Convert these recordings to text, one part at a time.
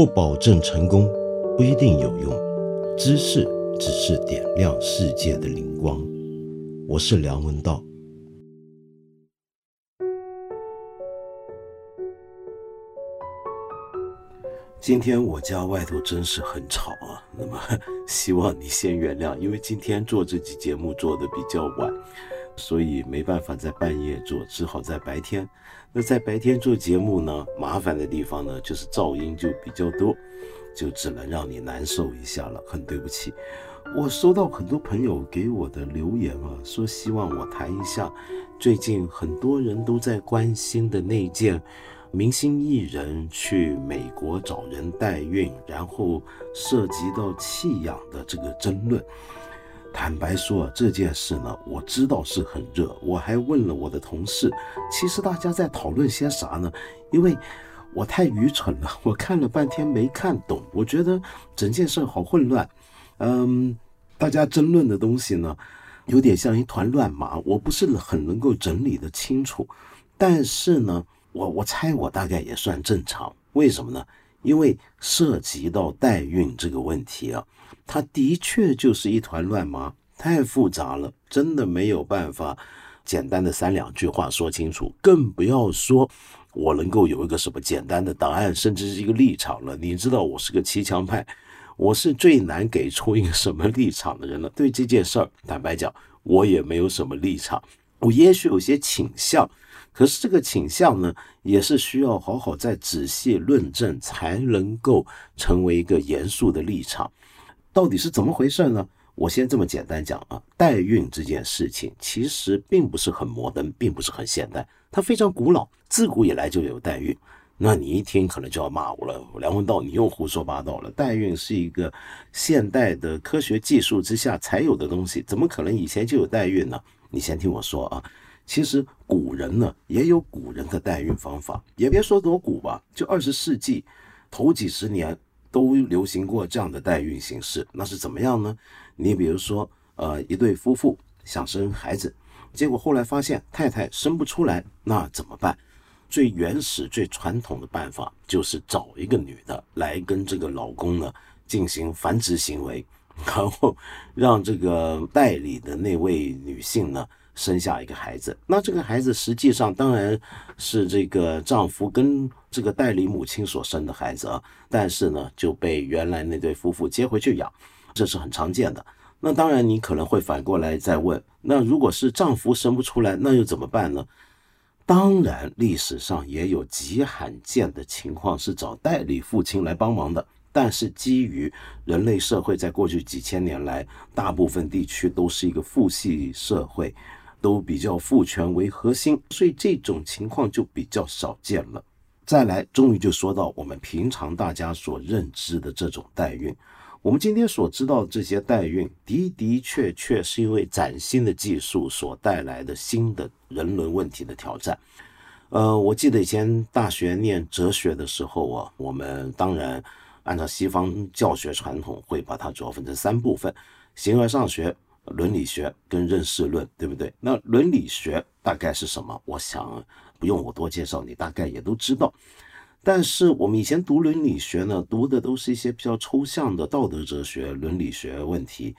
不保证成功，不一定有用。知识只是点亮世界的灵光。我是梁文道。今天我家外头真是很吵啊，那么希望你先原谅，因为今天做这期节目做的比较晚，所以没办法在半夜做，只好在白天。那在白天做节目呢，麻烦的地方呢就是噪音就比较多，就只能让你难受一下了，很对不起。我收到很多朋友给我的留言啊，说希望我谈一下最近很多人都在关心的那件。明星艺人去美国找人代孕，然后涉及到弃养的这个争论。坦白说，这件事呢，我知道是很热。我还问了我的同事，其实大家在讨论些啥呢？因为我太愚蠢了，我看了半天没看懂。我觉得整件事好混乱。嗯，大家争论的东西呢，有点像一团乱麻，我不是很能够整理的清楚。但是呢。我我猜我大概也算正常，为什么呢？因为涉及到代孕这个问题啊，它的确就是一团乱麻，太复杂了，真的没有办法简单的三两句话说清楚，更不要说我能够有一个什么简单的答案，甚至是一个立场了。你知道我是个骑墙派，我是最难给出一个什么立场的人了。对这件事儿，坦白讲，我也没有什么立场，我也许有些倾向。可是这个倾向呢，也是需要好好再仔细论证，才能够成为一个严肃的立场。到底是怎么回事呢？我先这么简单讲啊，代孕这件事情其实并不是很摩登，并不是很现代，它非常古老，自古以来就有代孕。那你一听可能就要骂我了，梁文道，你又胡说八道了。代孕是一个现代的科学技术之下才有的东西，怎么可能以前就有代孕呢？你先听我说啊。其实古人呢也有古人的代孕方法，也别说多古吧，就二十世纪头几十年都流行过这样的代孕形式。那是怎么样呢？你比如说，呃，一对夫妇想生孩子，结果后来发现太太生不出来，那怎么办？最原始、最传统的办法就是找一个女的来跟这个老公呢进行繁殖行为，然后让这个代理的那位女性呢。生下一个孩子，那这个孩子实际上当然是这个丈夫跟这个代理母亲所生的孩子啊，但是呢就被原来那对夫妇接回去养，这是很常见的。那当然你可能会反过来再问，那如果是丈夫生不出来，那又怎么办呢？当然历史上也有极罕见的情况是找代理父亲来帮忙的，但是基于人类社会在过去几千年来，大部分地区都是一个父系社会。都比较父权为核心，所以这种情况就比较少见了。再来，终于就说到我们平常大家所认知的这种代孕。我们今天所知道的这些代孕的的确确是因为崭新的技术所带来的新的人伦问题的挑战。呃，我记得以前大学念哲学的时候啊，我们当然按照西方教学传统，会把它主要分成三部分：形而上学。伦理学跟认识论，对不对？那伦理学大概是什么？我想不用我多介绍，你大概也都知道。但是我们以前读伦理学呢，读的都是一些比较抽象的道德哲学、伦理学问题。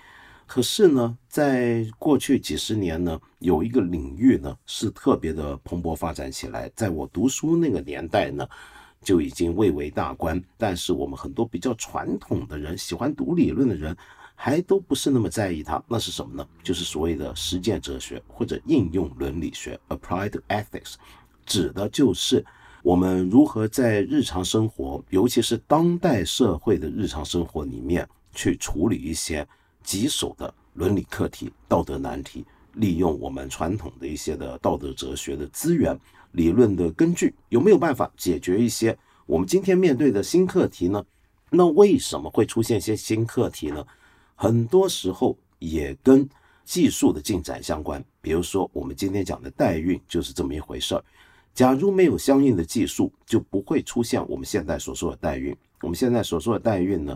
可是呢，在过去几十年呢，有一个领域呢是特别的蓬勃发展起来。在我读书那个年代呢，就已经蔚为大观。但是我们很多比较传统的人，喜欢读理论的人。还都不是那么在意它，那是什么呢？就是所谓的实践哲学或者应用伦理学 （applied ethics），指的就是我们如何在日常生活，尤其是当代社会的日常生活里面，去处理一些棘手的伦理课题、道德难题，利用我们传统的一些的道德哲学的资源、理论的根据，有没有办法解决一些我们今天面对的新课题呢？那为什么会出现一些新课题呢？很多时候也跟技术的进展相关，比如说我们今天讲的代孕就是这么一回事儿。假如没有相应的技术，就不会出现我们现在所说的代孕。我们现在所说的代孕呢，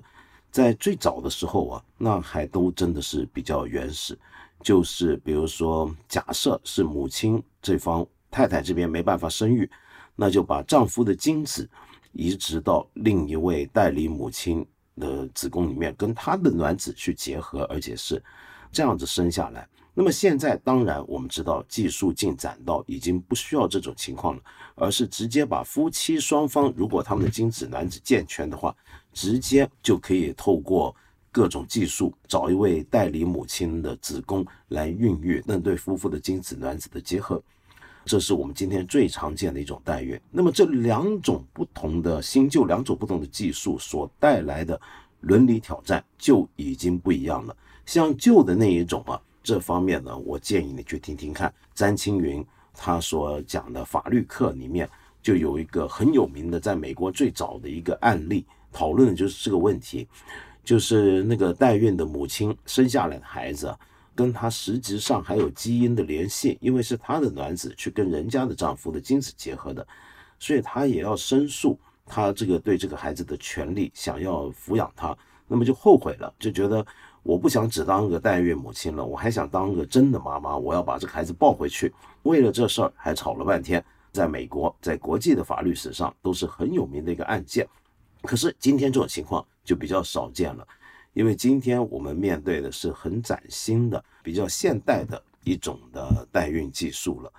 在最早的时候啊，那还都真的是比较原始，就是比如说，假设是母亲这方太太这边没办法生育，那就把丈夫的精子移植到另一位代理母亲的子宫里面，跟她的卵子去结合，而且是这样子生下来。那么现在当然我们知道技术进展到已经不需要这种情况了，而是直接把夫妻双方如果他们的精子卵子健全的话，直接就可以透过各种技术找一位代理母亲的子宫来孕育那对夫妇的精子卵子的结合。这是我们今天最常见的一种代孕。那么这两种不同的新旧两种不同的技术所带来的伦理挑战就已经不一样了。像旧的那一种啊。这方面呢，我建议你去听听看詹青云他所讲的法律课里面就有一个很有名的，在美国最早的一个案例，讨论的就是这个问题，就是那个代孕的母亲生下来的孩子，跟她实质上还有基因的联系，因为是她的卵子去跟人家的丈夫的精子结合的，所以她也要申诉她这个对这个孩子的权利，想要抚养他，那么就后悔了，就觉得。我不想只当个代孕母亲了，我还想当个真的妈妈。我要把这个孩子抱回去。为了这事儿还吵了半天，在美国，在国际的法律史上都是很有名的一个案件。可是今天这种情况就比较少见了，因为今天我们面对的是很崭新的、比较现代的一种的代孕技术了。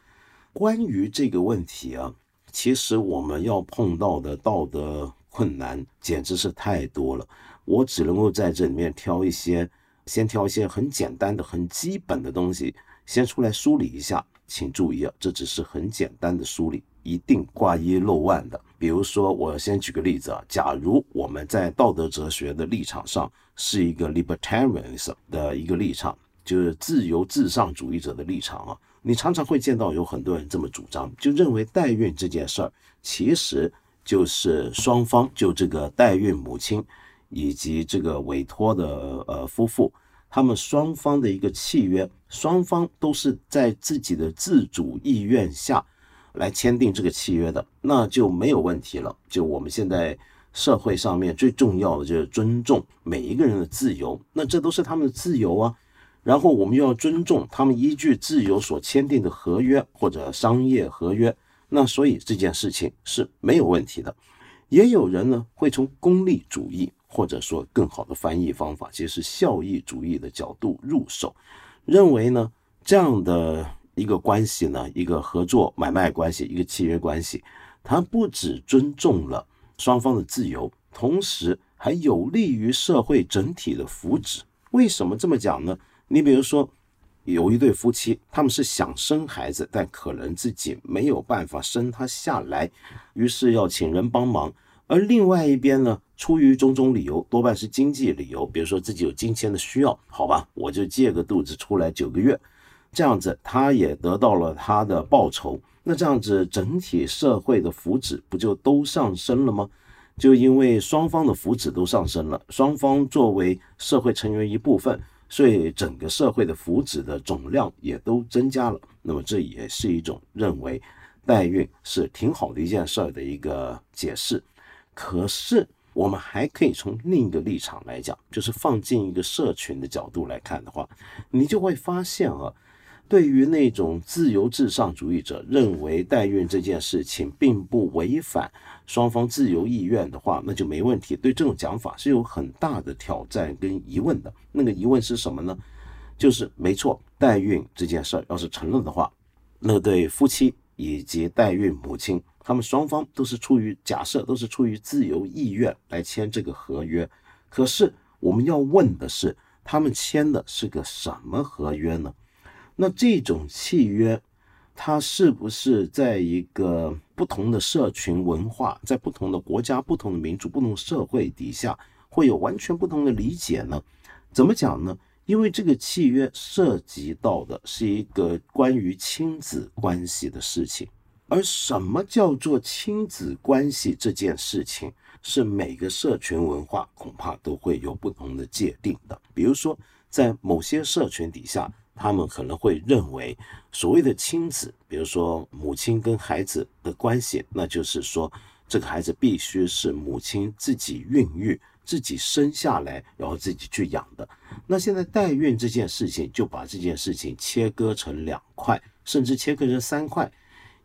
关于这个问题啊，其实我们要碰到的道德困难简直是太多了。我只能够在这里面挑一些，先挑一些很简单的、很基本的东西，先出来梳理一下。请注意啊，这只是很简单的梳理，一定挂一漏万的。比如说，我先举个例子啊，假如我们在道德哲学的立场上是一个 libertarian's 的一个立场，就是自由至上主义者的立场啊，你常常会见到有很多人这么主张，就认为代孕这件事儿其实就是双方就这个代孕母亲。以及这个委托的呃夫妇，他们双方的一个契约，双方都是在自己的自主意愿下来签订这个契约的，那就没有问题了。就我们现在社会上面最重要的就是尊重每一个人的自由，那这都是他们的自由啊。然后我们又要尊重他们依据自由所签订的合约或者商业合约，那所以这件事情是没有问题的。也有人呢会从功利主义。或者说更好的翻译方法，其实是效益主义的角度入手，认为呢这样的一个关系呢，一个合作买卖关系，一个契约关系，它不只尊重了双方的自由，同时还有利于社会整体的福祉。为什么这么讲呢？你比如说有一对夫妻，他们是想生孩子，但可能自己没有办法生他下来，于是要请人帮忙。而另外一边呢，出于种种理由，多半是经济理由，比如说自己有金钱的需要，好吧，我就借个肚子出来九个月，这样子他也得到了他的报酬，那这样子整体社会的福祉不就都上升了吗？就因为双方的福祉都上升了，双方作为社会成员一部分，所以整个社会的福祉的总量也都增加了。那么这也是一种认为代孕是挺好的一件事儿的一个解释。可是，我们还可以从另一个立场来讲，就是放进一个社群的角度来看的话，你就会发现啊，对于那种自由至上主义者认为代孕这件事情并不违反双方自由意愿的话，那就没问题。对这种讲法是有很大的挑战跟疑问的。那个疑问是什么呢？就是没错，代孕这件事儿要是成了的话，那对夫妻以及代孕母亲。他们双方都是出于假设，都是出于自由意愿来签这个合约。可是我们要问的是，他们签的是个什么合约呢？那这种契约，它是不是在一个不同的社群文化，在不同的国家、不同的民族、不同社会底下，会有完全不同的理解呢？怎么讲呢？因为这个契约涉及到的是一个关于亲子关系的事情。而什么叫做亲子关系这件事情，是每个社群文化恐怕都会有不同的界定的。比如说，在某些社群底下，他们可能会认为所谓的亲子，比如说母亲跟孩子的关系，那就是说这个孩子必须是母亲自己孕育、自己生下来，然后自己去养的。那现在代孕这件事情，就把这件事情切割成两块，甚至切割成三块。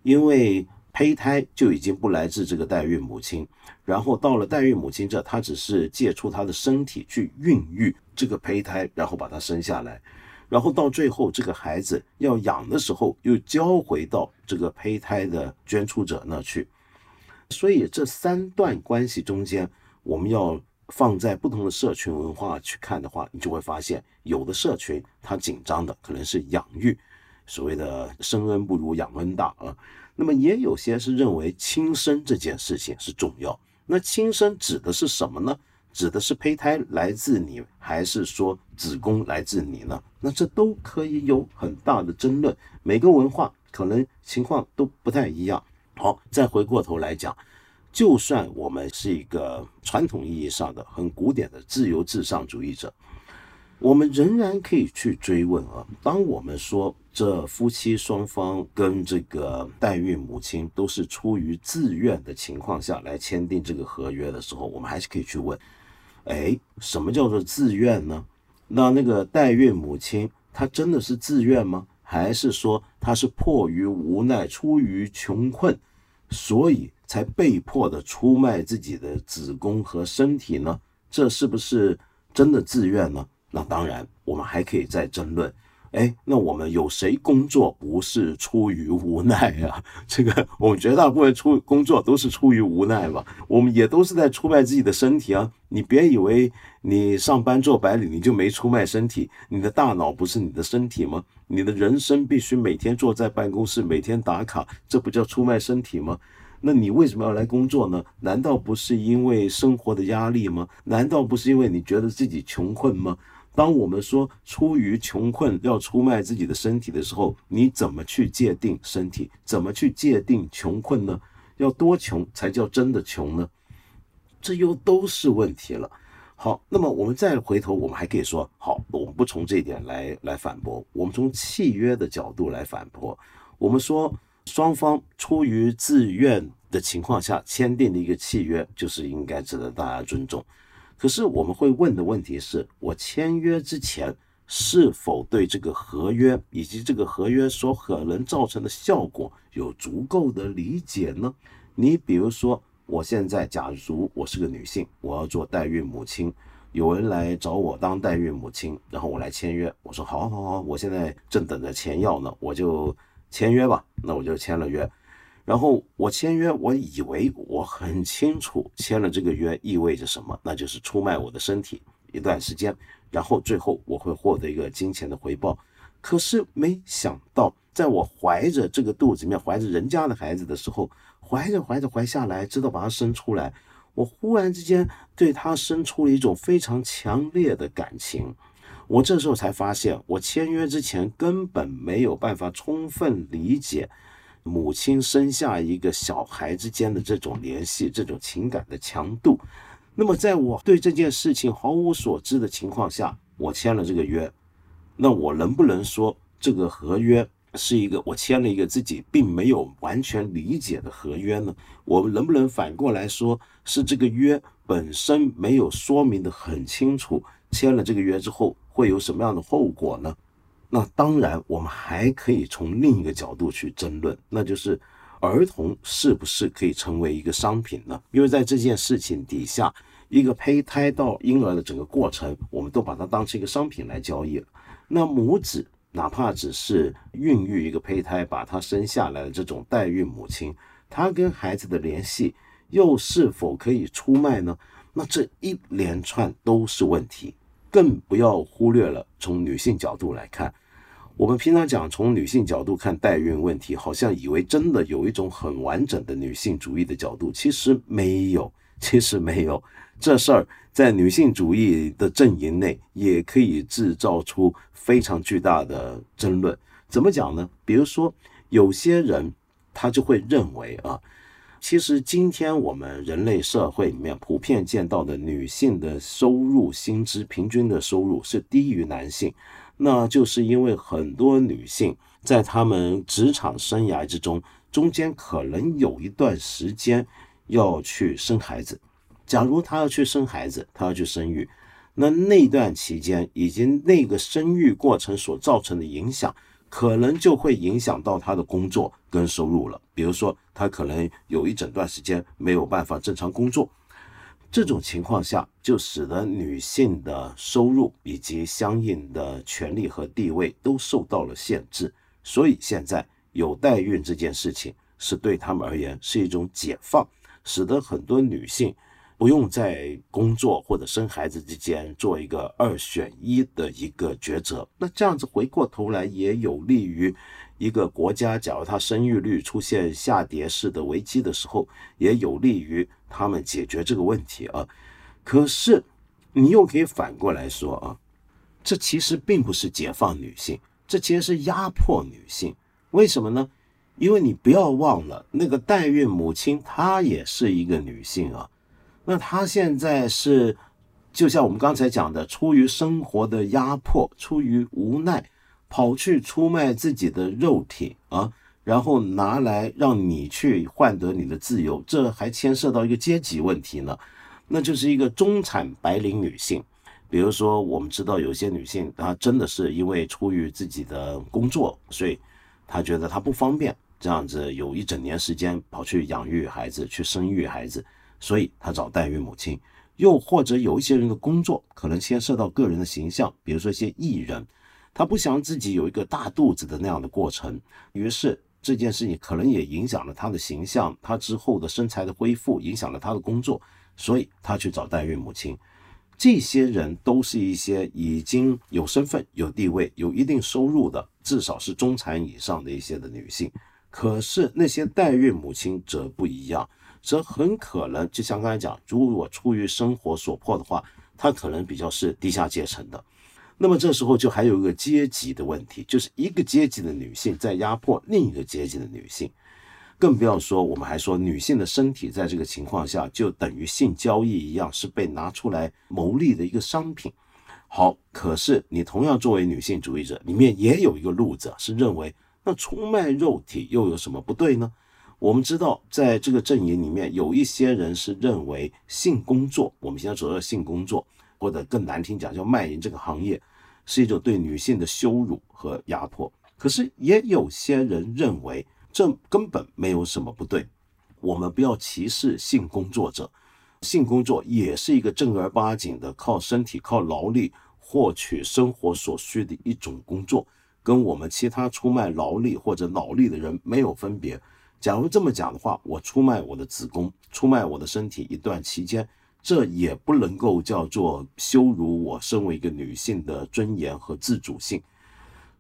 因为胚胎就已经不来自这个代孕母亲，然后到了代孕母亲这，她只是借出她的身体去孕育这个胚胎，然后把它生下来，然后到最后这个孩子要养的时候，又交回到这个胚胎的捐出者那去。所以这三段关系中间，我们要放在不同的社群文化去看的话，你就会发现，有的社群它紧张的可能是养育，所谓的生恩不如养恩大啊。那么也有些是认为亲生这件事情是重要。那亲生指的是什么呢？指的是胚胎来自你，还是说子宫来自你呢？那这都可以有很大的争论。每个文化可能情况都不太一样。好，再回过头来讲，就算我们是一个传统意义上的很古典的自由至上主义者，我们仍然可以去追问啊。当我们说这夫妻双方跟这个代孕母亲都是出于自愿的情况下来签订这个合约的时候，我们还是可以去问：哎，什么叫做自愿呢？那那个代孕母亲她真的是自愿吗？还是说她是迫于无奈、出于穷困？所以才被迫的出卖自己的子宫和身体呢？这是不是真的自愿呢？那当然，我们还可以再争论。哎，那我们有谁工作不是出于无奈啊？这个我们绝大部分出工作都是出于无奈嘛。我们也都是在出卖自己的身体啊。你别以为你上班做白领你就没出卖身体，你的大脑不是你的身体吗？你的人生必须每天坐在办公室，每天打卡，这不叫出卖身体吗？那你为什么要来工作呢？难道不是因为生活的压力吗？难道不是因为你觉得自己穷困吗？当我们说出于穷困要出卖自己的身体的时候，你怎么去界定身体？怎么去界定穷困呢？要多穷才叫真的穷呢？这又都是问题了。好，那么我们再回头，我们还可以说，好，我们不从这一点来来反驳，我们从契约的角度来反驳。我们说，双方出于自愿的情况下签订的一个契约，就是应该值得大家尊重。可是我们会问的问题是，我签约之前是否对这个合约以及这个合约所可能造成的效果有足够的理解呢？你比如说。我现在假如我是个女性，我要做代孕母亲，有人来找我当代孕母亲，然后我来签约。我说好，好，好，我现在正等着钱要呢，我就签约吧。那我就签了约。然后我签约，我以为我很清楚签了这个约意味着什么，那就是出卖我的身体一段时间，然后最后我会获得一个金钱的回报。可是没想到，在我怀着这个肚子里面怀着人家的孩子的时候。怀着怀着怀下来，直到把它生出来，我忽然之间对他生出了一种非常强烈的感情。我这时候才发现，我签约之前根本没有办法充分理解母亲生下一个小孩之间的这种联系、这种情感的强度。那么，在我对这件事情毫无所知的情况下，我签了这个约，那我能不能说这个合约？是一个我签了一个自己并没有完全理解的合约呢？我们能不能反过来说，是这个约本身没有说明的很清楚？签了这个约之后会有什么样的后果呢？那当然，我们还可以从另一个角度去争论，那就是儿童是不是可以成为一个商品呢？因为在这件事情底下，一个胚胎到婴儿的整个过程，我们都把它当成一个商品来交易了。那母子。哪怕只是孕育一个胚胎，把它生下来的这种代孕母亲，她跟孩子的联系又是否可以出卖呢？那这一连串都是问题，更不要忽略了从女性角度来看。我们平常讲从女性角度看代孕问题，好像以为真的有一种很完整的女性主义的角度，其实没有，其实没有。这事儿在女性主义的阵营内也可以制造出非常巨大的争论。怎么讲呢？比如说，有些人他就会认为啊，其实今天我们人类社会里面普遍见到的女性的收入薪资平均的收入是低于男性，那就是因为很多女性在她们职场生涯之中，中间可能有一段时间要去生孩子。假如她要去生孩子，她要去生育，那那段期间以及那个生育过程所造成的影响，可能就会影响到她的工作跟收入了。比如说，她可能有一整段时间没有办法正常工作，这种情况下就使得女性的收入以及相应的权利和地位都受到了限制。所以现在有代孕这件事情是对他们而言是一种解放，使得很多女性。不用在工作或者生孩子之间做一个二选一的一个抉择，那这样子回过头来也有利于一个国家，假如它生育率出现下跌式的危机的时候，也有利于他们解决这个问题啊。可是你又可以反过来说啊，这其实并不是解放女性，这其实是压迫女性。为什么呢？因为你不要忘了，那个代孕母亲她也是一个女性啊。那她现在是，就像我们刚才讲的，出于生活的压迫，出于无奈，跑去出卖自己的肉体啊，然后拿来让你去换得你的自由，这还牵涉到一个阶级问题呢。那就是一个中产白领女性，比如说我们知道有些女性，她真的是因为出于自己的工作，所以她觉得她不方便这样子有一整年时间跑去养育孩子，去生育孩子。所以她找代孕母亲，又或者有一些人的工作可能牵涉到个人的形象，比如说一些艺人，他不想自己有一个大肚子的那样的过程，于是这件事情可能也影响了他的形象，他之后的身材的恢复影响了他的工作，所以他去找代孕母亲。这些人都是一些已经有身份、有地位、有一定收入的，至少是中产以上的一些的女性。可是那些代孕母亲则不一样。则很可能，就像刚才讲，如果出于生活所迫的话，她可能比较是低下阶层的。那么这时候就还有一个阶级的问题，就是一个阶级的女性在压迫另一个阶级的女性，更不要说我们还说女性的身体在这个情况下就等于性交易一样，是被拿出来牟利的一个商品。好，可是你同样作为女性主义者，里面也有一个路子是认为，那出卖肉体又有什么不对呢？我们知道，在这个阵营里面，有一些人是认为性工作，我们现在说的性工作，或者更难听讲叫卖淫这个行业，是一种对女性的羞辱和压迫。可是也有些人认为这根本没有什么不对。我们不要歧视性工作者，性工作也是一个正儿八经的靠身体、靠劳力获取生活所需的一种工作，跟我们其他出卖劳力或者脑力的人没有分别。假如这么讲的话，我出卖我的子宫，出卖我的身体一段期间，这也不能够叫做羞辱我身为一个女性的尊严和自主性。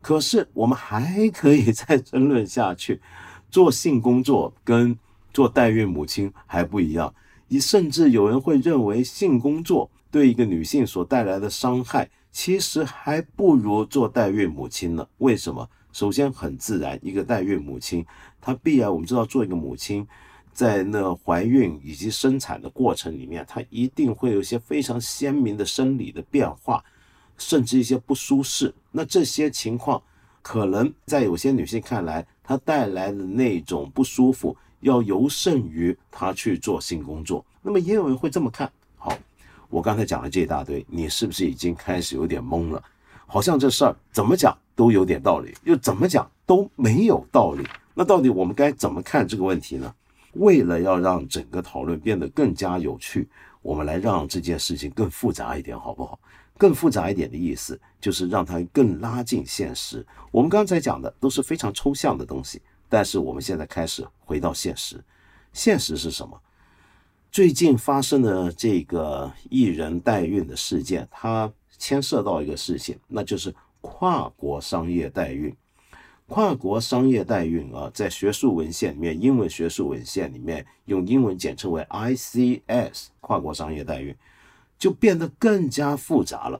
可是我们还可以再争论下去，做性工作跟做代孕母亲还不一样。你甚至有人会认为，性工作对一个女性所带来的伤害，其实还不如做代孕母亲呢？为什么？首先很自然，一个代孕母亲，她必然我们知道，做一个母亲，在那怀孕以及生产的过程里面，她一定会有一些非常鲜明的生理的变化，甚至一些不舒适。那这些情况，可能在有些女性看来，她带来的那种不舒服，要尤甚于她去做性工作。那么也有人会这么看。好，我刚才讲了这一大堆，你是不是已经开始有点懵了？好像这事儿怎么讲？都有点道理，又怎么讲都没有道理。那到底我们该怎么看这个问题呢？为了要让整个讨论变得更加有趣，我们来让这件事情更复杂一点，好不好？更复杂一点的意思就是让它更拉近现实。我们刚才讲的都是非常抽象的东西，但是我们现在开始回到现实。现实是什么？最近发生的这个艺人代孕的事件，它牵涉到一个事情，那就是。跨国商业代孕，跨国商业代孕啊，在学术文献里面，英文学术文献里面用英文简称为 ICS，跨国商业代孕就变得更加复杂了。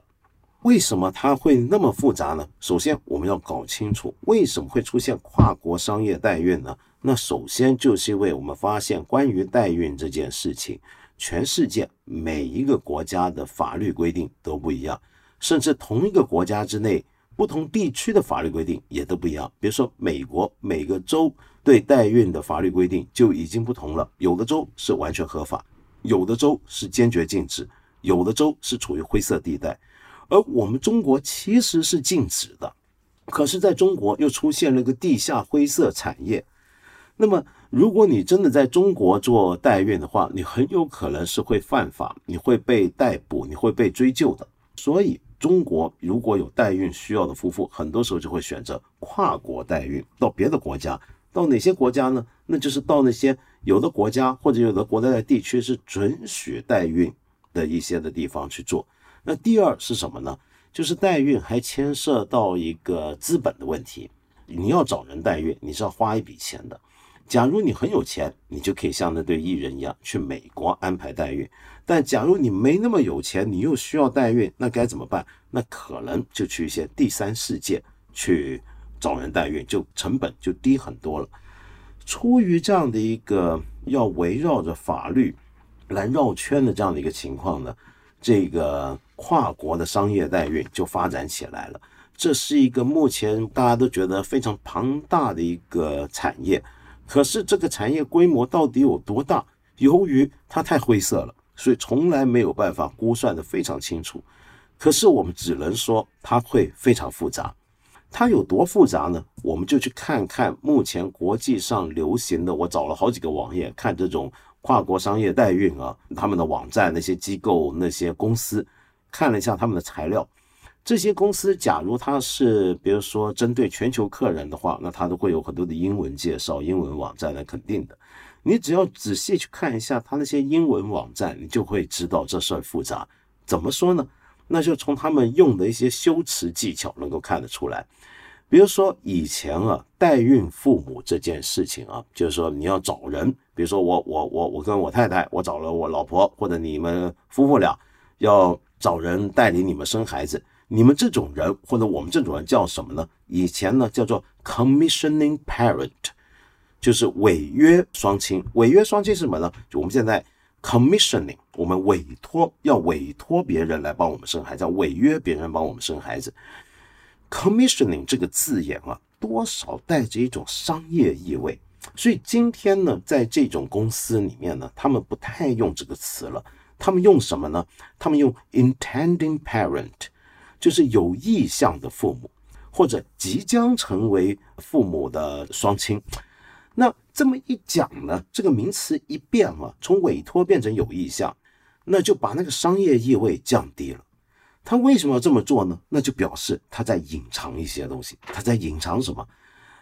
为什么它会那么复杂呢？首先，我们要搞清楚为什么会出现跨国商业代孕呢？那首先就是因为我们发现，关于代孕这件事情，全世界每一个国家的法律规定都不一样，甚至同一个国家之内。不同地区的法律规定也都不一样。比如说，美国每个州对代孕的法律规定就已经不同了，有的州是完全合法，有的州是坚决禁止，有的州是处于灰色地带。而我们中国其实是禁止的。可是在中国又出现了个地下灰色产业。那么，如果你真的在中国做代孕的话，你很有可能是会犯法，你会被逮捕，你会被追究的。所以，中国如果有代孕需要的夫妇，很多时候就会选择跨国代孕，到别的国家。到哪些国家呢？那就是到那些有的国家或者有的国家的地区是准许代孕的一些的地方去做。那第二是什么呢？就是代孕还牵涉到一个资本的问题。你要找人代孕，你是要花一笔钱的。假如你很有钱，你就可以像那对艺人一样去美国安排代孕。但假如你没那么有钱，你又需要代孕，那该怎么办？那可能就去一些第三世界去。找人代孕就成本就低很多了。出于这样的一个要围绕着法律来绕圈的这样的一个情况呢，这个跨国的商业代孕就发展起来了。这是一个目前大家都觉得非常庞大的一个产业，可是这个产业规模到底有多大？由于它太灰色了，所以从来没有办法估算的非常清楚。可是我们只能说它会非常复杂。它有多复杂呢？我们就去看看目前国际上流行的。我找了好几个网页看这种跨国商业代孕啊，他们的网站、那些机构、那些公司，看了一下他们的材料。这些公司，假如它是比如说针对全球客人的话，那它都会有很多的英文介绍、英文网站，那肯定的。你只要仔细去看一下他那些英文网站，你就会知道这事儿复杂。怎么说呢？那就从他们用的一些修辞技巧能够看得出来。比如说以前啊，代孕父母这件事情啊，就是说你要找人，比如说我我我我跟我太太，我找了我老婆或者你们夫妇俩，要找人代理你们生孩子，你们这种人或者我们这种人叫什么呢？以前呢叫做 commissioning parent，就是违约双亲。违约双亲是什么呢？就我们现在 commissioning，我们委托要委托别人来帮我们生孩子，违约别人帮我们生孩子。commissioning 这个字眼啊，多少带着一种商业意味，所以今天呢，在这种公司里面呢，他们不太用这个词了，他们用什么呢？他们用 intending parent，就是有意向的父母，或者即将成为父母的双亲。那这么一讲呢，这个名词一变啊，从委托变成有意向，那就把那个商业意味降低了。他为什么要这么做呢？那就表示他在隐藏一些东西。他在隐藏什么？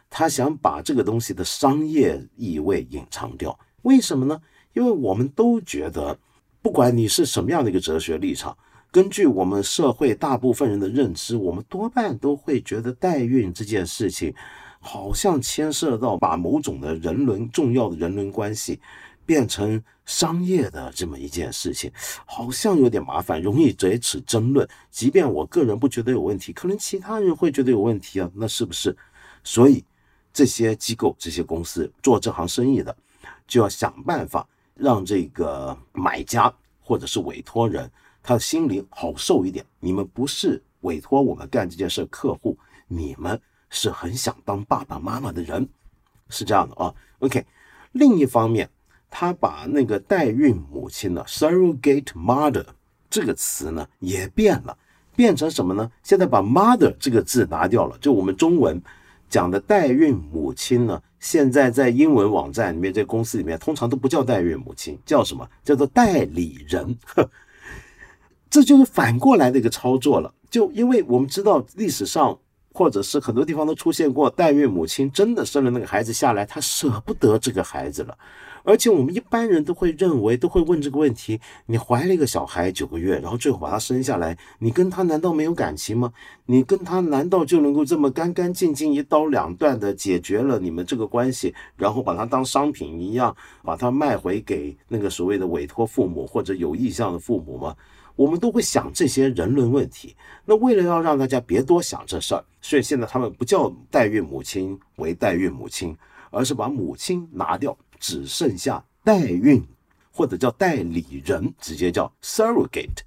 他想把这个东西的商业意味隐藏掉。为什么呢？因为我们都觉得，不管你是什么样的一个哲学立场，根据我们社会大部分人的认知，我们多半都会觉得代孕这件事情，好像牵涉到把某种的人伦重要的人伦关系。变成商业的这么一件事情，好像有点麻烦，容易惹起争论。即便我个人不觉得有问题，可能其他人会觉得有问题啊，那是不是？所以这些机构、这些公司做这行生意的，就要想办法让这个买家或者是委托人，他的心里好受一点。你们不是委托我们干这件事，客户，你们是很想当爸爸妈妈的人，是这样的啊。OK，另一方面。他把那个代孕母亲的 surrogate mother 这个词呢也变了，变成什么呢？现在把 mother 这个字拿掉了，就我们中文讲的代孕母亲呢，现在在英文网站里面，在公司里面通常都不叫代孕母亲，叫什么？叫做代理人。这就是反过来的一个操作了。就因为我们知道历史上或者是很多地方都出现过代孕母亲真的生了那个孩子下来，她舍不得这个孩子了。而且我们一般人都会认为，都会问这个问题：你怀了一个小孩九个月，然后最后把他生下来，你跟他难道没有感情吗？你跟他难道就能够这么干干净净一刀两断的解决了你们这个关系，然后把他当商品一样，把他卖回给那个所谓的委托父母或者有意向的父母吗？我们都会想这些人伦问题。那为了要让大家别多想这事儿，所以现在他们不叫代孕母亲为代孕母亲，而是把母亲拿掉。只剩下代孕或者叫代理人，直接叫 surrogate。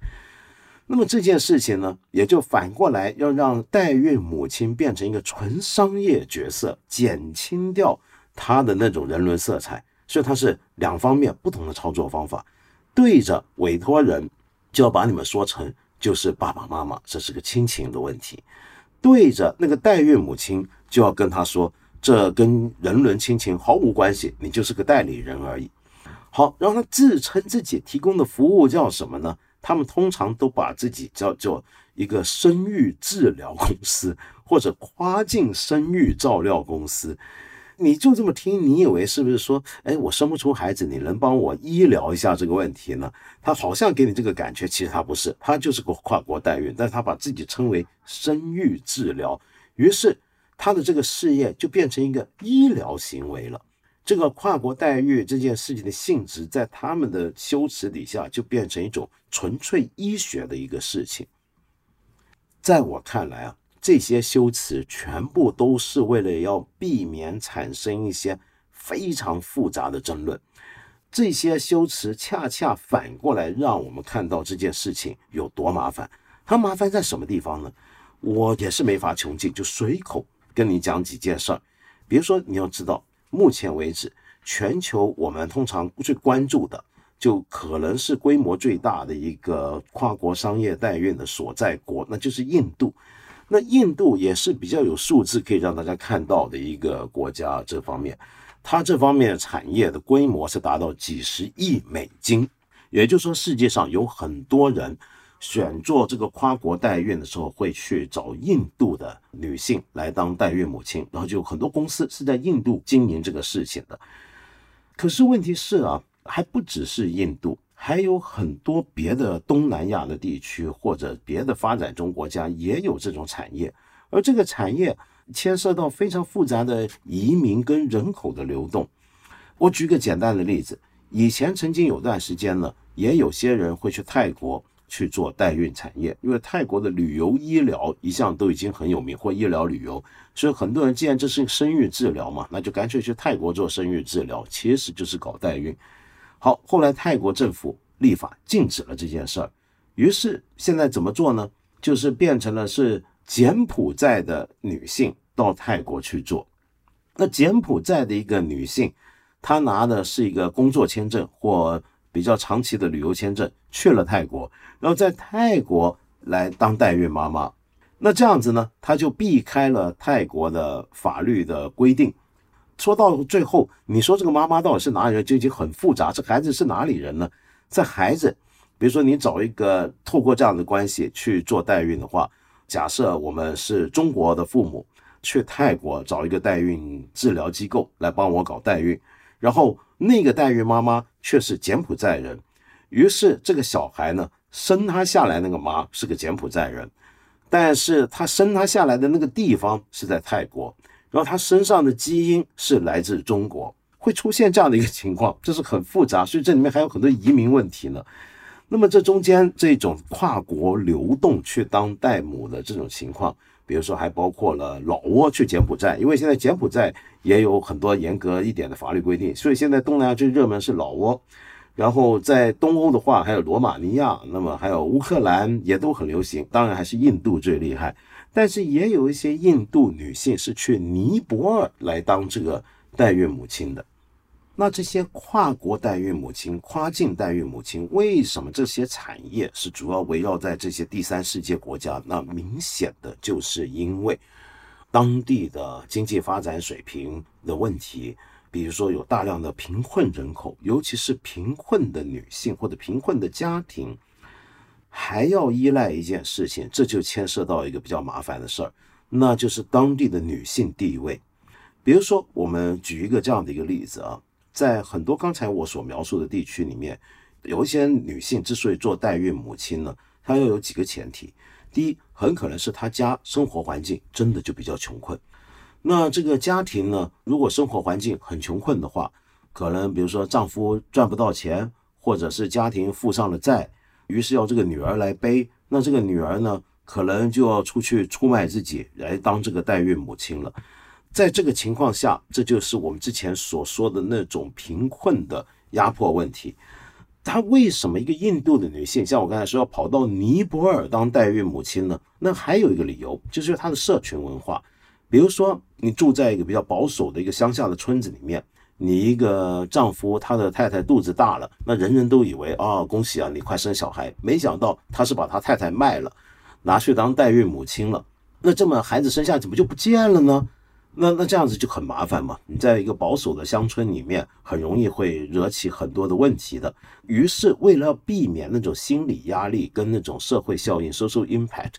那么这件事情呢，也就反过来要让代孕母亲变成一个纯商业角色，减轻掉她的那种人伦色彩。所以它是两方面不同的操作方法。对着委托人，就要把你们说成就是爸爸妈妈，这是个亲情的问题。对着那个代孕母亲就要跟她说，这跟人伦亲情毫无关系，你就是个代理人而已。好，让他自称自己提供的服务叫什么呢？他们通常都把自己叫做一个生育治疗公司或者跨境生育照料公司。你就这么听，你以为是不是说，哎，我生不出孩子，你能帮我医疗一下这个问题呢？他好像给你这个感觉，其实他不是，他就是个跨国代孕，但是他把自己称为生育治疗，于是他的这个事业就变成一个医疗行为了。这个跨国代孕这件事情的性质，在他们的修辞底下，就变成一种纯粹医学的一个事情。在我看来啊。这些修辞全部都是为了要避免产生一些非常复杂的争论。这些修辞恰恰反过来让我们看到这件事情有多麻烦。它麻烦在什么地方呢？我也是没法穷尽，就随口跟你讲几件事儿。比如说，你要知道，目前为止，全球我们通常最关注的，就可能是规模最大的一个跨国商业代孕的所在国，那就是印度。那印度也是比较有数字可以让大家看到的一个国家，这方面，它这方面产业的规模是达到几十亿美金，也就是说，世界上有很多人选做这个跨国代孕的时候，会去找印度的女性来当代孕母亲，然后就很多公司是在印度经营这个事情的。可是问题是啊，还不只是印度。还有很多别的东南亚的地区或者别的发展中国家也有这种产业，而这个产业牵涉到非常复杂的移民跟人口的流动。我举个简单的例子，以前曾经有段时间呢，也有些人会去泰国去做代孕产业，因为泰国的旅游医疗一向都已经很有名，或医疗旅游，所以很多人既然这是生育治疗嘛，那就干脆去泰国做生育治疗，其实就是搞代孕。好，后来泰国政府立法禁止了这件事儿，于是现在怎么做呢？就是变成了是柬埔寨的女性到泰国去做。那柬埔寨的一个女性，她拿的是一个工作签证或比较长期的旅游签证，去了泰国，然后在泰国来当代孕妈妈。那这样子呢，她就避开了泰国的法律的规定。说到最后，你说这个妈妈到底是哪里人，就已经很复杂。这孩子是哪里人呢？这孩子，比如说你找一个透过这样的关系去做代孕的话，假设我们是中国的父母去泰国找一个代孕治疗机构来帮我搞代孕，然后那个代孕妈妈却是柬埔寨人，于是这个小孩呢生他下来那个妈是个柬埔寨人，但是他生他下来的那个地方是在泰国。然后他身上的基因是来自中国，会出现这样的一个情况，这是很复杂，所以这里面还有很多移民问题呢。那么这中间这种跨国流动去当代母的这种情况，比如说还包括了老挝去柬埔寨，因为现在柬埔寨也有很多严格一点的法律规定，所以现在东南亚最热门是老挝。然后在东欧的话，还有罗马尼亚，那么还有乌克兰也都很流行，当然还是印度最厉害。但是也有一些印度女性是去尼泊尔来当这个代孕母亲的。那这些跨国代孕母亲、跨境代孕母亲，为什么这些产业是主要围绕在这些第三世界国家？那明显的就是因为当地的经济发展水平的问题，比如说有大量的贫困人口，尤其是贫困的女性或者贫困的家庭。还要依赖一件事情，这就牵涉到一个比较麻烦的事儿，那就是当地的女性地位。比如说，我们举一个这样的一个例子啊，在很多刚才我所描述的地区里面，有一些女性之所以做代孕母亲呢，她要有几个前提。第一，很可能是她家生活环境真的就比较穷困。那这个家庭呢，如果生活环境很穷困的话，可能比如说丈夫赚不到钱，或者是家庭负上了债。于是要这个女儿来背，那这个女儿呢，可能就要出去出卖自己来当这个代孕母亲了。在这个情况下，这就是我们之前所说的那种贫困的压迫问题。她为什么一个印度的女性，像我刚才说要跑到尼泊尔当代孕母亲呢？那还有一个理由，就是她的社群文化。比如说，你住在一个比较保守的一个乡下的村子里面。你一个丈夫，他的太太肚子大了，那人人都以为啊，恭喜啊，你快生小孩。没想到他是把他太太卖了，拿去当代孕母亲了。那这么孩子生下怎么就不见了呢？那那这样子就很麻烦嘛。你在一个保守的乡村里面，很容易会惹起很多的问题的。于是为了避免那种心理压力跟那种社会效应 （social impact），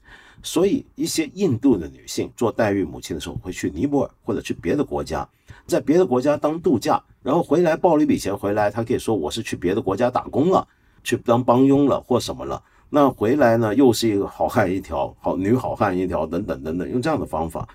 所以一些印度的女性做代孕母亲的时候，会去尼泊尔或者去别的国家，在别的国家当度假，然后回来报了一笔钱回来，她可以说我是去别的国家打工了，去当帮佣了或什么了。那回来呢，又是一个好汉一条，好女好汉一条，等等等等，用这样的方法。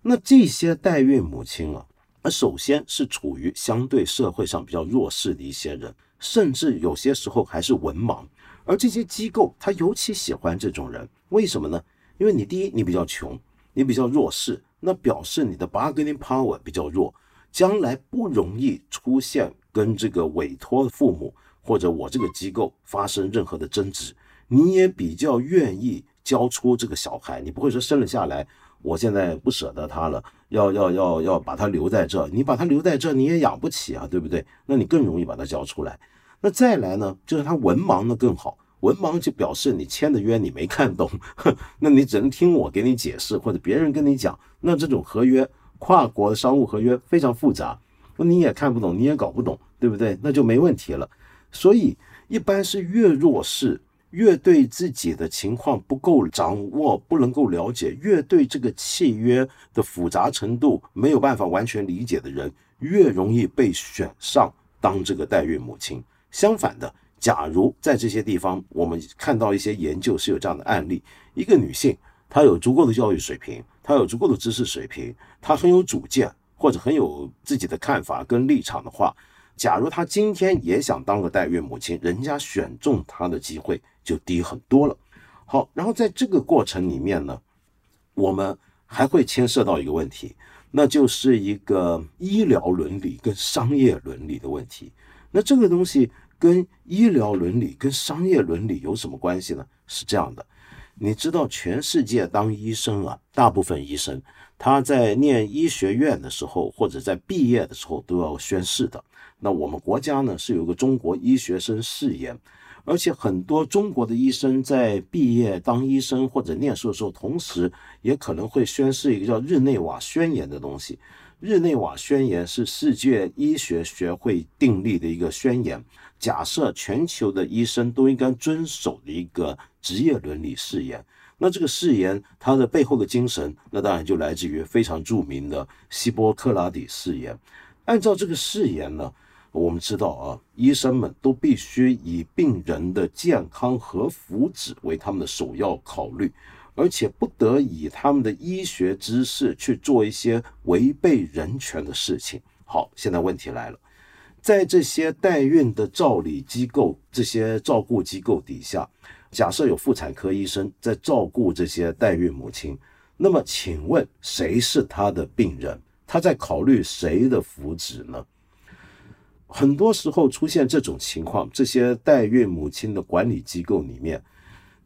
那这些代孕母亲啊，那首先是处于相对社会上比较弱势的一些人，甚至有些时候还是文盲。而这些机构，他尤其喜欢这种人，为什么呢？因为你第一，你比较穷，你比较弱势，那表示你的 bargaining power 比较弱，将来不容易出现跟这个委托父母或者我这个机构发生任何的争执。你也比较愿意交出这个小孩，你不会说生了下来，我现在不舍得他了，要要要要把他留在这，你把他留在这你也养不起啊，对不对？那你更容易把他交出来。那再来呢，就是他文盲的更好，文盲就表示你签的约你没看懂，那你只能听我给你解释，或者别人跟你讲，那这种合约，跨国的商务合约非常复杂，那你也看不懂，你也搞不懂，对不对？那就没问题了。所以一般是越弱势。越对自己的情况不够掌握，不能够了解，越对这个契约的复杂程度没有办法完全理解的人，越容易被选上当这个代孕母亲。相反的，假如在这些地方，我们看到一些研究是有这样的案例：一个女性，她有足够的教育水平，她有足够的知识水平，她很有主见，或者很有自己的看法跟立场的话，假如她今天也想当个代孕母亲，人家选中她的机会。就低很多了。好，然后在这个过程里面呢，我们还会牵涉到一个问题，那就是一个医疗伦理跟商业伦理的问题。那这个东西跟医疗伦理跟商业伦理有什么关系呢？是这样的，你知道，全世界当医生啊，大部分医生他在念医学院的时候，或者在毕业的时候都要宣誓的。那我们国家呢，是有个中国医学生誓言。而且很多中国的医生在毕业当医生或者念书的时候，同时也可能会宣誓一个叫日内瓦宣言的东西。日内瓦宣言是世界医学学会订立的一个宣言，假设全球的医生都应该遵守的一个职业伦理誓言。那这个誓言它的背后的精神，那当然就来自于非常著名的希波克拉底誓言。按照这个誓言呢。我们知道啊，医生们都必须以病人的健康和福祉为他们的首要考虑，而且不得以他们的医学知识去做一些违背人权的事情。好，现在问题来了，在这些代孕的照理机构、这些照顾机构底下，假设有妇产科医生在照顾这些代孕母亲，那么请问谁是他的病人？他在考虑谁的福祉呢？很多时候出现这种情况，这些代孕母亲的管理机构里面，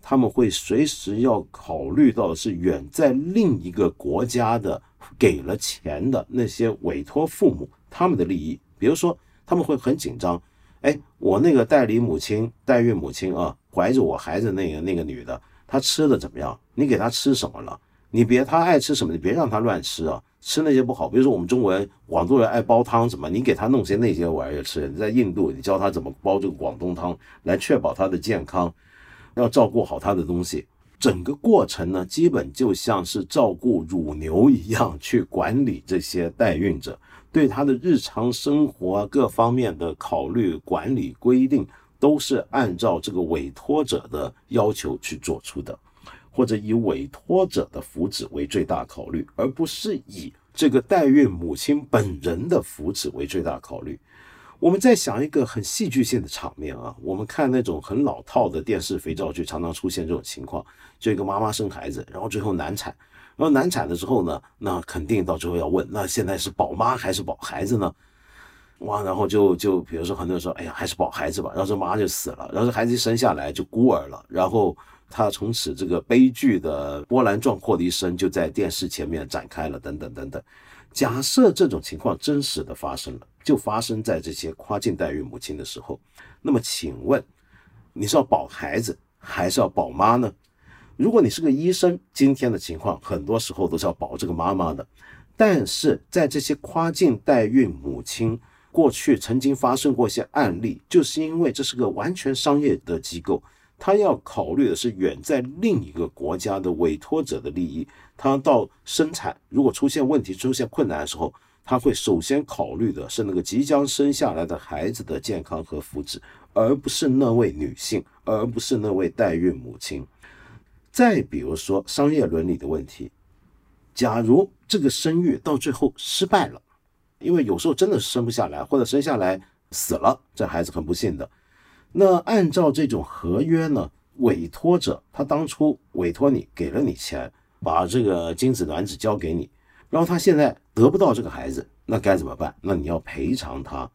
他们会随时要考虑到的是远在另一个国家的给了钱的那些委托父母他们的利益。比如说，他们会很紧张，哎，我那个代理母亲、代孕母亲啊，怀着我孩子那个那个女的，她吃的怎么样？你给她吃什么了？你别她爱吃什么，你别让她乱吃啊。吃那些不好，比如说我们中国人、广东人爱煲汤，什么你给她弄些那些玩意儿吃。你在印度，你教她怎么煲这个广东汤，来确保她的健康，要照顾好他的东西。整个过程呢，基本就像是照顾乳牛一样去管理这些代孕者，对他的日常生活各方面的考虑、管理规定，都是按照这个委托者的要求去做出的。或者以委托者的福祉为最大考虑，而不是以这个代孕母亲本人的福祉为最大考虑。我们在想一个很戏剧性的场面啊，我们看那种很老套的电视肥皂剧，常常出现这种情况：就一个妈妈生孩子，然后最后难产，然后难产的时候呢，那肯定到最后要问，那现在是保妈还是保孩子呢？哇，然后就就比如说很多人说，哎呀，还是保孩子吧，然后这妈就死了，然后这孩子一生下来就孤儿了，然后。他从此这个悲剧的波澜壮阔的一生就在电视前面展开了，等等等等。假设这种情况真实的发生了，就发生在这些跨境代孕母亲的时候，那么请问，你是要保孩子还是要保妈呢？如果你是个医生，今天的情况很多时候都是要保这个妈妈的。但是在这些跨境代孕母亲过去曾经发生过一些案例，就是因为这是个完全商业的机构，他要考虑的是远在另一个国家的委托者的利益。他到生产如果出现问题、出现困难的时候，他会首先考虑的是那个即将生下来的孩子的健康和福祉，而不是那位女性，而不是那位代孕母亲。再比如说商业伦理的问题，假如这个生育到最后失败了，因为有时候真的生不下来，或者生下来死了，这孩子很不幸的。那按照这种合约呢，委托者他当初委托你，给了你钱，把这个精子卵子交给你，然后他现在得不到这个孩子，那该怎么办？那你要赔偿他。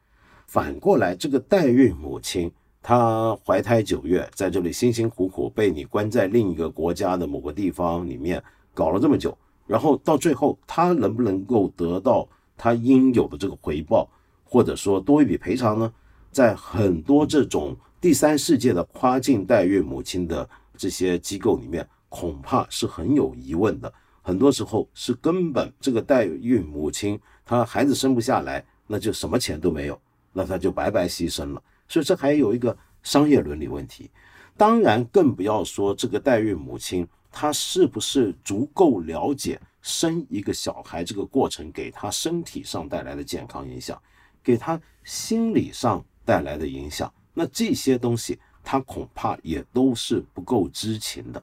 反过来，这个代孕母亲。她怀胎九月，在这里辛辛苦苦被你关在另一个国家的某个地方里面搞了这么久，然后到最后，她能不能够得到她应有的这个回报，或者说多一笔赔偿呢？在很多这种第三世界的跨境代孕母亲的这些机构里面，恐怕是很有疑问的。很多时候是根本这个代孕母亲她孩子生不下来，那就什么钱都没有，那她就白白牺牲了。所以这还有一个商业伦理问题，当然更不要说这个代孕母亲她是不是足够了解生一个小孩这个过程给她身体上带来的健康影响，给她心理上带来的影响，那这些东西她恐怕也都是不够知情的。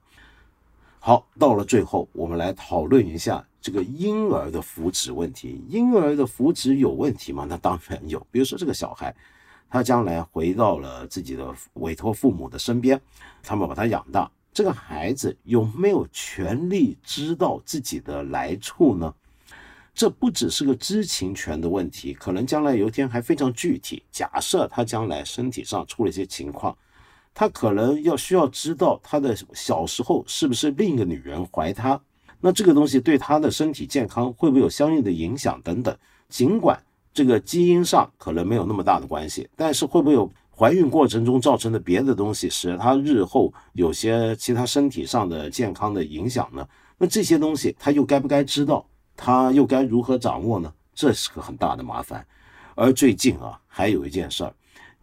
好，到了最后，我们来讨论一下这个婴儿的福祉问题。婴儿的福祉有问题吗？那当然有，比如说这个小孩。他将来回到了自己的委托父母的身边，他们把他养大。这个孩子有没有权利知道自己的来处呢？这不只是个知情权的问题，可能将来有一天还非常具体。假设他将来身体上出了一些情况，他可能要需要知道他的小时候是不是另一个女人怀他，那这个东西对他的身体健康会不会有相应的影响等等。尽管。这个基因上可能没有那么大的关系，但是会不会有怀孕过程中造成的别的东西，使他日后有些其他身体上的健康的影响呢？那这些东西他又该不该知道？他又该如何掌握呢？这是个很大的麻烦。而最近啊，还有一件事儿，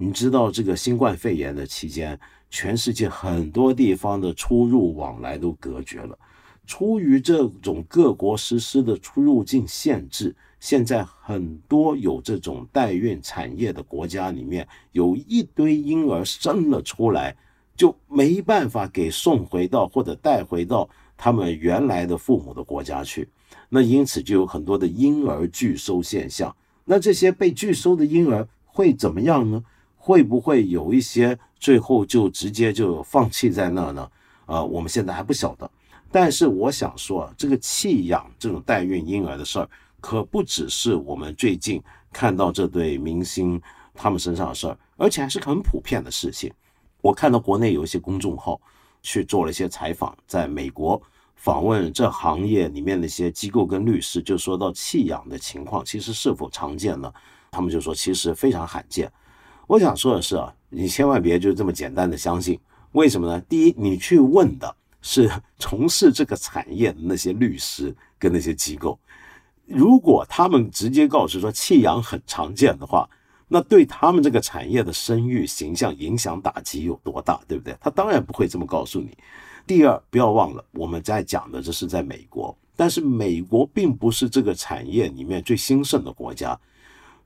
你知道这个新冠肺炎的期间，全世界很多地方的出入往来都隔绝了，出于这种各国实施的出入境限制。现在很多有这种代孕产业的国家里面，有一堆婴儿生了出来，就没办法给送回到或者带回到他们原来的父母的国家去。那因此就有很多的婴儿拒收现象。那这些被拒收的婴儿会怎么样呢？会不会有一些最后就直接就放弃在那呢？啊，我们现在还不晓得。但是我想说，这个弃养这种代孕婴儿的事儿。可不只是我们最近看到这对明星他们身上的事儿，而且还是很普遍的事情。我看到国内有一些公众号去做了一些采访，在美国访问这行业里面的一些机构跟律师，就说到弃养的情况，其实是否常见呢？他们就说其实非常罕见。我想说的是啊，你千万别就这么简单的相信。为什么呢？第一，你去问的是 从事这个产业的那些律师跟那些机构。如果他们直接告诉说弃养很常见的话，那对他们这个产业的声誉形象影响打击有多大，对不对？他当然不会这么告诉你。第二，不要忘了我们在讲的这是在美国，但是美国并不是这个产业里面最兴盛的国家。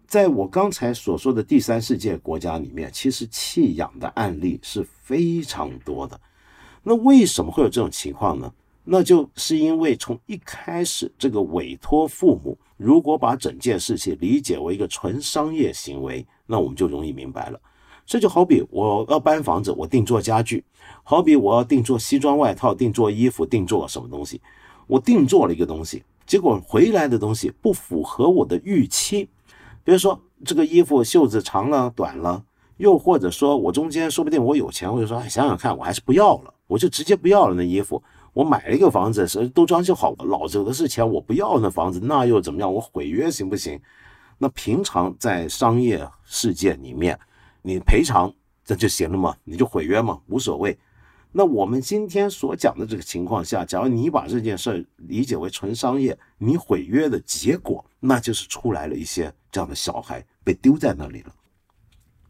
在我刚才所说的第三世界国家里面，其实弃养的案例是非常多的。那为什么会有这种情况呢？那就是因为从一开始，这个委托父母如果把整件事情理解为一个纯商业行为，那我们就容易明白了。这就好比我要搬房子，我定做家具；好比我要定做西装外套、定做衣服、定做什么东西，我定做了一个东西，结果回来的东西不符合我的预期。比如说这个衣服袖子长了、短了，又或者说我中间说不定我有钱，我就说哎想想看，我还是不要了，我就直接不要了那衣服。我买了一个房子，是都装修好了，老子有的是钱，我不要那房子，那又怎么样？我毁约行不行？那平常在商业世界里面，你赔偿这就行了嘛，你就毁约嘛，无所谓。那我们今天所讲的这个情况下，假如你把这件事理解为纯商业，你毁约的结果，那就是出来了一些这样的小孩被丢在那里了。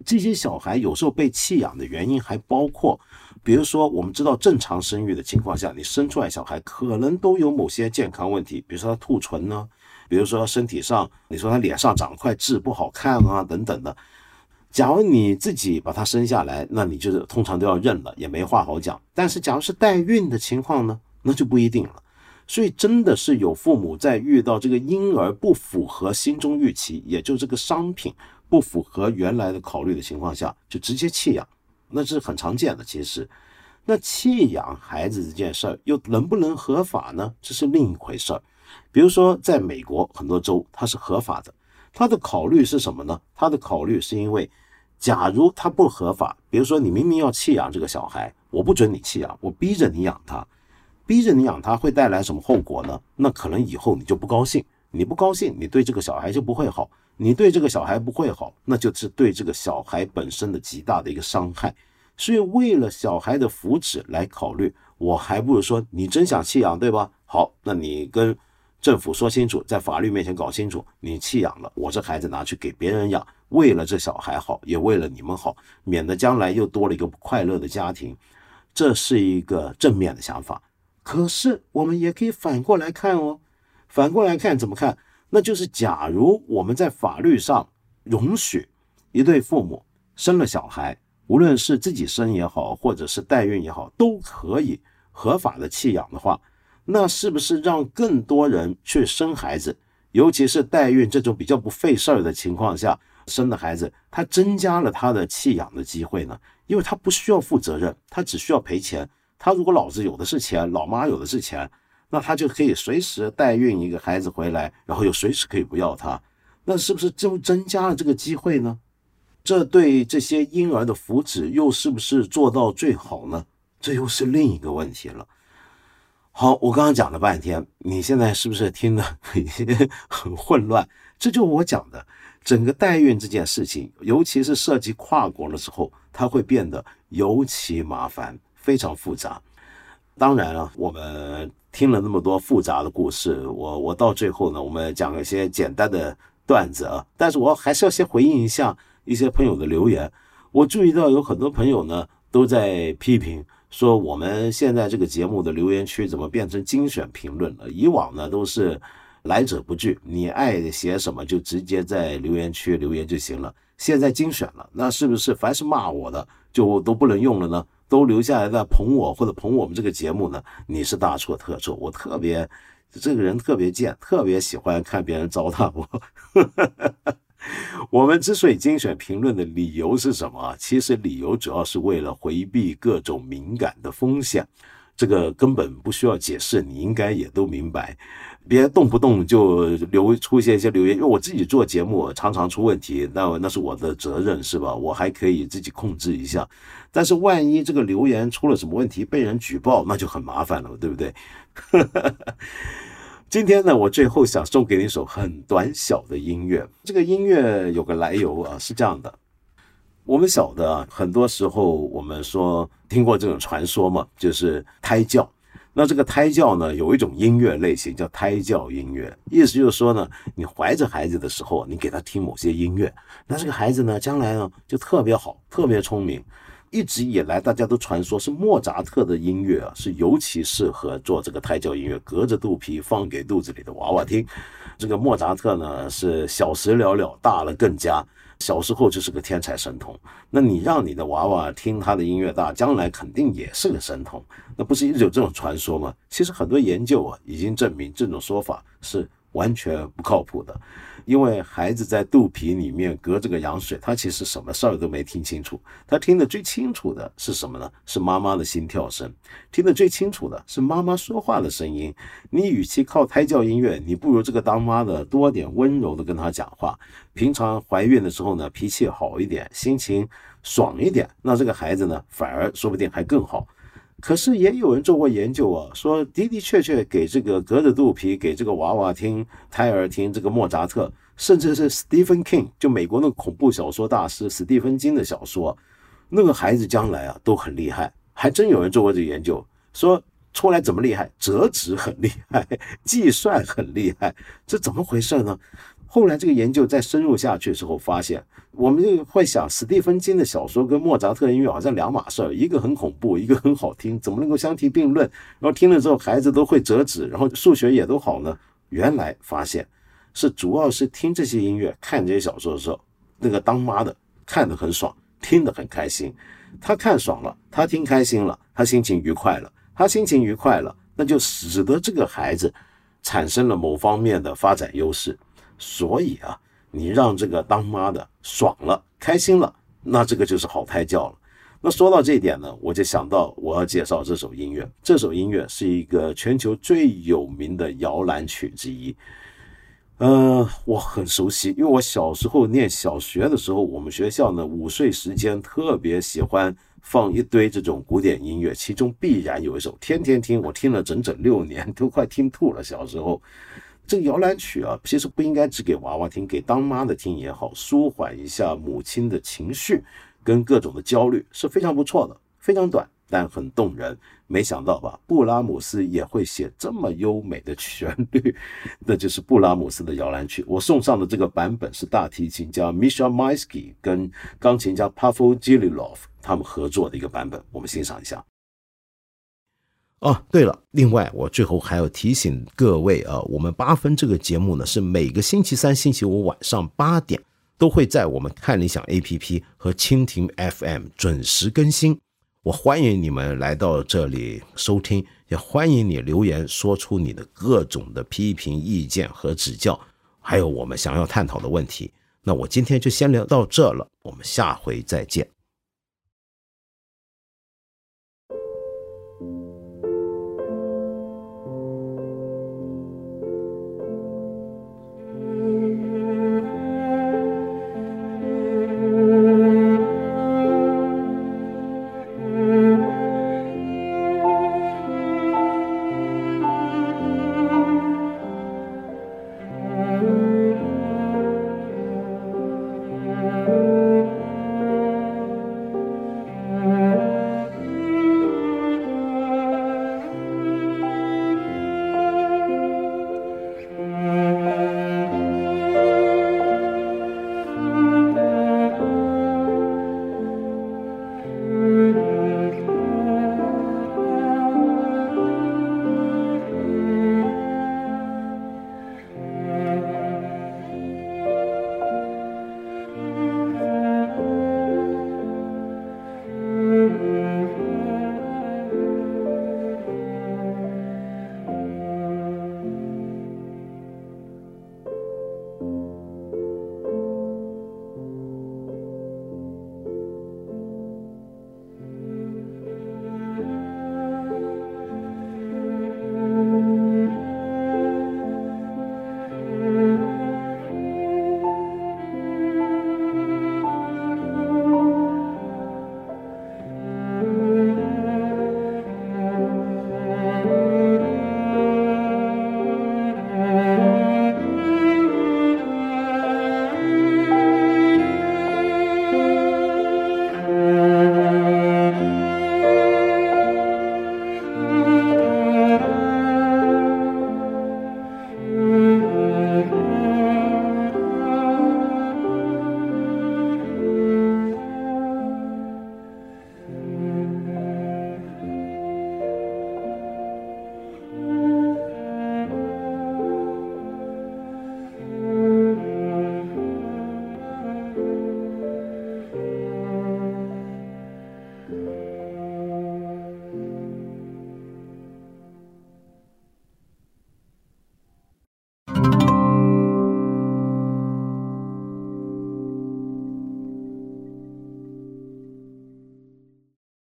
这些小孩有时候被弃养的原因还包括，比如说我们知道正常生育的情况下，你生出来小孩可能都有某些健康问题，比如说他兔唇呢，比如说身体上，你说他脸上长块痣不好看啊等等的。假如你自己把他生下来，那你就是通常都要认了，也没话好讲。但是假如是代孕的情况呢，那就不一定了。所以真的是有父母在遇到这个婴儿不符合心中预期，也就这个商品不符合原来的考虑的情况下，就直接弃养，那是很常见的。其实，那弃养孩子这件事儿又能不能合法呢？这是另一回事儿。比如说，在美国很多州它是合法的，它的考虑是什么呢？它的考虑是因为。假如他不合法，比如说你明明要弃养这个小孩，我不准你弃养，我逼着你养他，逼着你养他会带来什么后果呢？那可能以后你就不高兴，你不高兴，你对这个小孩就不会好，你对这个小孩不会好，那就是对这个小孩本身的极大的一个伤害。所以为了小孩的福祉来考虑，我还不如说你真想弃养，对吧？好，那你跟政府说清楚，在法律面前搞清楚，你弃养了，我这孩子拿去给别人养。为了这小孩好，也为了你们好，免得将来又多了一个不快乐的家庭，这是一个正面的想法。可是我们也可以反过来看哦，反过来看怎么看？那就是假如我们在法律上容许一对父母生了小孩，无论是自己生也好，或者是代孕也好，都可以合法的弃养的话，那是不是让更多人去生孩子，尤其是代孕这种比较不费事儿的情况下？生的孩子，他增加了他的弃养的机会呢，因为他不需要负责任，他只需要赔钱。他如果老子有的是钱，老妈有的是钱，那他就可以随时代孕一个孩子回来，然后又随时可以不要他，那是不是就增加了这个机会呢？这对这些婴儿的福祉又是不是做到最好呢？这又是另一个问题了。好，我刚刚讲了半天，你现在是不是听得 很混乱？这就是我讲的。整个代孕这件事情，尤其是涉及跨国的时候，它会变得尤其麻烦，非常复杂。当然了，我们听了那么多复杂的故事，我我到最后呢，我们讲一些简单的段子啊。但是我还是要先回应一下一些朋友的留言。我注意到有很多朋友呢都在批评说，我们现在这个节目的留言区怎么变成精选评论了？以往呢都是。来者不拒，你爱写什么就直接在留言区留言就行了。现在精选了，那是不是凡是骂我的就都不能用了呢？都留下来的捧我或者捧我们这个节目呢？你是大错特错。我特别这个人特别贱，特别喜欢看别人糟蹋我。我们之所以精选评论的理由是什么？其实理由主要是为了回避各种敏感的风险，这个根本不需要解释，你应该也都明白。别动不动就留出现一些留言，因为我自己做节目常常出问题，那那是我的责任，是吧？我还可以自己控制一下，但是万一这个留言出了什么问题，被人举报，那就很麻烦了，对不对？今天呢，我最后想送给你一首很短小的音乐，这个音乐有个来由啊，是这样的，我们晓得啊，很多时候我们说听过这种传说嘛，就是胎教。那这个胎教呢，有一种音乐类型叫胎教音乐，意思就是说呢，你怀着孩子的时候，你给他听某些音乐，那这个孩子呢，将来呢就特别好，特别聪明。一直以来，大家都传说是莫扎特的音乐啊，是尤其适合做这个胎教音乐，隔着肚皮放给肚子里的娃娃听。这个莫扎特呢，是小时了了，大了更加。小时候就是个天才神童，那你让你的娃娃听他的音乐大，将来肯定也是个神童，那不是一直有这种传说吗？其实很多研究啊，已经证明这种说法是完全不靠谱的。因为孩子在肚皮里面隔着个羊水，他其实什么事儿都没听清楚。他听得最清楚的是什么呢？是妈妈的心跳声。听得最清楚的是妈妈说话的声音。你与其靠胎教音乐，你不如这个当妈的多点温柔的跟他讲话。平常怀孕的时候呢，脾气好一点，心情爽一点，那这个孩子呢，反而说不定还更好。可是也有人做过研究啊，说的的确确给这个隔着肚皮给这个娃娃听胎儿听这个莫扎特，甚至是 Stephen King，就美国那个恐怖小说大师史蒂芬金的小说，那个孩子将来啊都很厉害，还真有人做过这研究，说出来怎么厉害？折纸很厉害，计算很厉害，这怎么回事呢？后来这个研究再深入下去之后，发现我们就会想，史蒂芬金的小说跟莫扎特音乐好像两码事儿，一个很恐怖，一个很好听，怎么能够相提并论？然后听了之后，孩子都会折纸，然后数学也都好呢？原来发现是主要是听这些音乐、看这些小说的时候，那个当妈的看得很爽，听得很开心。他看爽了，他听开心了，他心情愉快了，他心情愉快了，那就使得这个孩子产生了某方面的发展优势。所以啊，你让这个当妈的爽了、开心了，那这个就是好胎教了。那说到这一点呢，我就想到我要介绍这首音乐。这首音乐是一个全球最有名的摇篮曲之一。呃，我很熟悉，因为我小时候念小学的时候，我们学校呢午睡时间特别喜欢放一堆这种古典音乐，其中必然有一首，天天听，我听了整整六年，都快听吐了。小时候。这个摇篮曲啊，其实不应该只给娃娃听，给当妈的听也好，舒缓一下母亲的情绪跟各种的焦虑是非常不错的。非常短，但很动人。没想到吧，布拉姆斯也会写这么优美的旋律，那就是布拉姆斯的摇篮曲。我送上的这个版本是大提琴家 Misha m i s k y 跟钢琴家 Pavel Gililov 他们合作的一个版本，我们欣赏一下。哦，对了，另外我最后还要提醒各位啊，我们八分这个节目呢是每个星期三、星期五晚上八点都会在我们看理想 APP 和蜻蜓 FM 准时更新。我欢迎你们来到这里收听，也欢迎你留言说出你的各种的批评意见和指教，还有我们想要探讨的问题。那我今天就先聊到这了，我们下回再见。